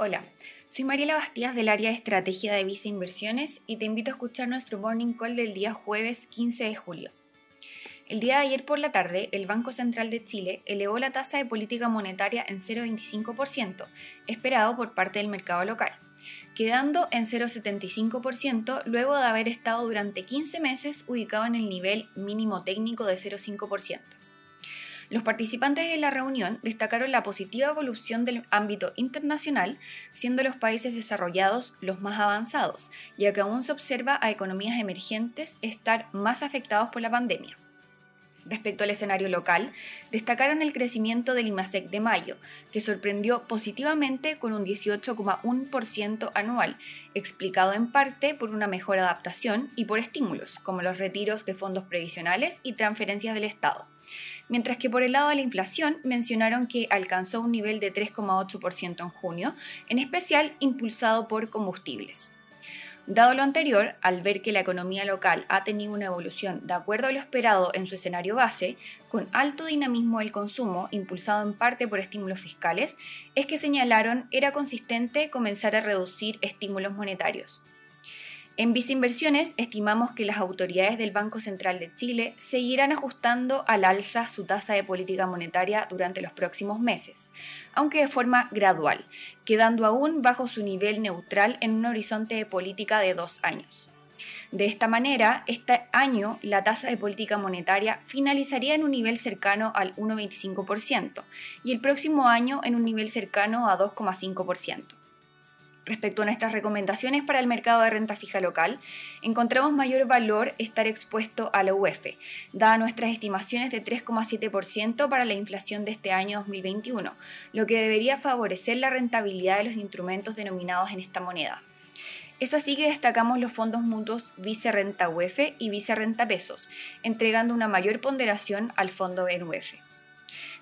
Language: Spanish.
Hola, soy Mariela Bastías del área de estrategia de Visa Inversiones y te invito a escuchar nuestro morning call del día jueves 15 de julio. El día de ayer por la tarde, el Banco Central de Chile elevó la tasa de política monetaria en 0,25%, esperado por parte del mercado local, quedando en 0,75% luego de haber estado durante 15 meses ubicado en el nivel mínimo técnico de 0,5%. Los participantes de la reunión destacaron la positiva evolución del ámbito internacional, siendo los países desarrollados los más avanzados, ya que aún se observa a economías emergentes estar más afectados por la pandemia. Respecto al escenario local, destacaron el crecimiento del IMASEC de mayo, que sorprendió positivamente con un 18,1% anual, explicado en parte por una mejor adaptación y por estímulos, como los retiros de fondos previsionales y transferencias del Estado. Mientras que por el lado de la inflación mencionaron que alcanzó un nivel de 3,8% en junio, en especial impulsado por combustibles. Dado lo anterior, al ver que la economía local ha tenido una evolución de acuerdo a lo esperado en su escenario base, con alto dinamismo del consumo, impulsado en parte por estímulos fiscales, es que señalaron era consistente comenzar a reducir estímulos monetarios. En Viceinversiones estimamos que las autoridades del Banco Central de Chile seguirán ajustando al alza su tasa de política monetaria durante los próximos meses, aunque de forma gradual, quedando aún bajo su nivel neutral en un horizonte de política de dos años. De esta manera, este año la tasa de política monetaria finalizaría en un nivel cercano al 1,25% y el próximo año en un nivel cercano a 2,5%. Respecto a nuestras recomendaciones para el mercado de renta fija local, encontramos mayor valor estar expuesto a la UEF, dada nuestras estimaciones de 3,7% para la inflación de este año 2021, lo que debería favorecer la rentabilidad de los instrumentos denominados en esta moneda. Es así que destacamos los fondos mutuos Vice Renta UEF y Vice Renta Pesos, entregando una mayor ponderación al fondo en UEF.